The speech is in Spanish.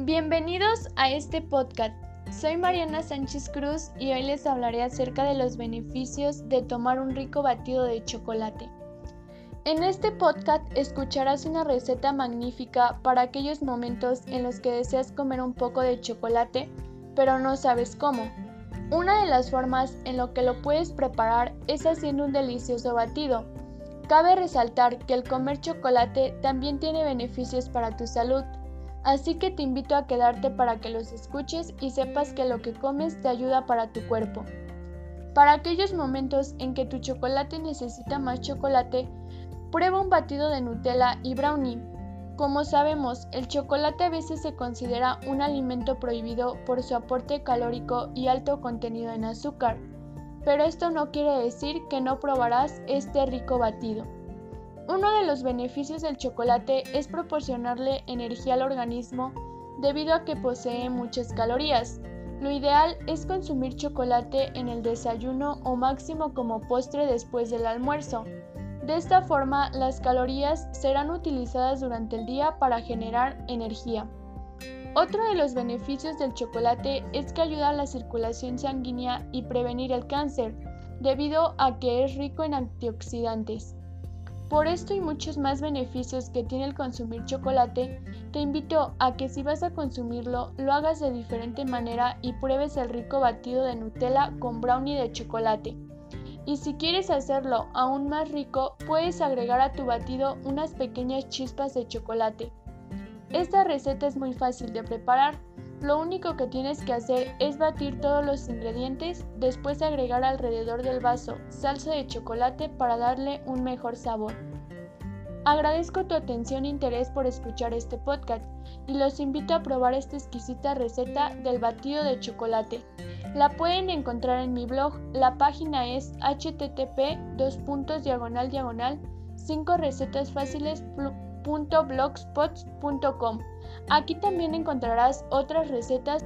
Bienvenidos a este podcast. Soy Mariana Sánchez Cruz y hoy les hablaré acerca de los beneficios de tomar un rico batido de chocolate. En este podcast escucharás una receta magnífica para aquellos momentos en los que deseas comer un poco de chocolate, pero no sabes cómo. Una de las formas en lo que lo puedes preparar es haciendo un delicioso batido. Cabe resaltar que el comer chocolate también tiene beneficios para tu salud, así que te invito a quedarte para que los escuches y sepas que lo que comes te ayuda para tu cuerpo. Para aquellos momentos en que tu chocolate necesita más chocolate, Prueba un batido de Nutella y brownie. Como sabemos, el chocolate a veces se considera un alimento prohibido por su aporte calórico y alto contenido en azúcar, pero esto no quiere decir que no probarás este rico batido. Uno de los beneficios del chocolate es proporcionarle energía al organismo debido a que posee muchas calorías. Lo ideal es consumir chocolate en el desayuno o máximo como postre después del almuerzo. De esta forma, las calorías serán utilizadas durante el día para generar energía. Otro de los beneficios del chocolate es que ayuda a la circulación sanguínea y prevenir el cáncer, debido a que es rico en antioxidantes. Por esto y muchos más beneficios que tiene el consumir chocolate, te invito a que si vas a consumirlo, lo hagas de diferente manera y pruebes el rico batido de Nutella con brownie de chocolate. Y si quieres hacerlo aún más rico, puedes agregar a tu batido unas pequeñas chispas de chocolate. Esta receta es muy fácil de preparar. Lo único que tienes que hacer es batir todos los ingredientes, después agregar alrededor del vaso salsa de chocolate para darle un mejor sabor. Agradezco tu atención e interés por escuchar este podcast y los invito a probar esta exquisita receta del batido de chocolate. La pueden encontrar en mi blog. La página es http diagonal diagonal 5 recetas Aquí también encontrarás otras recetas.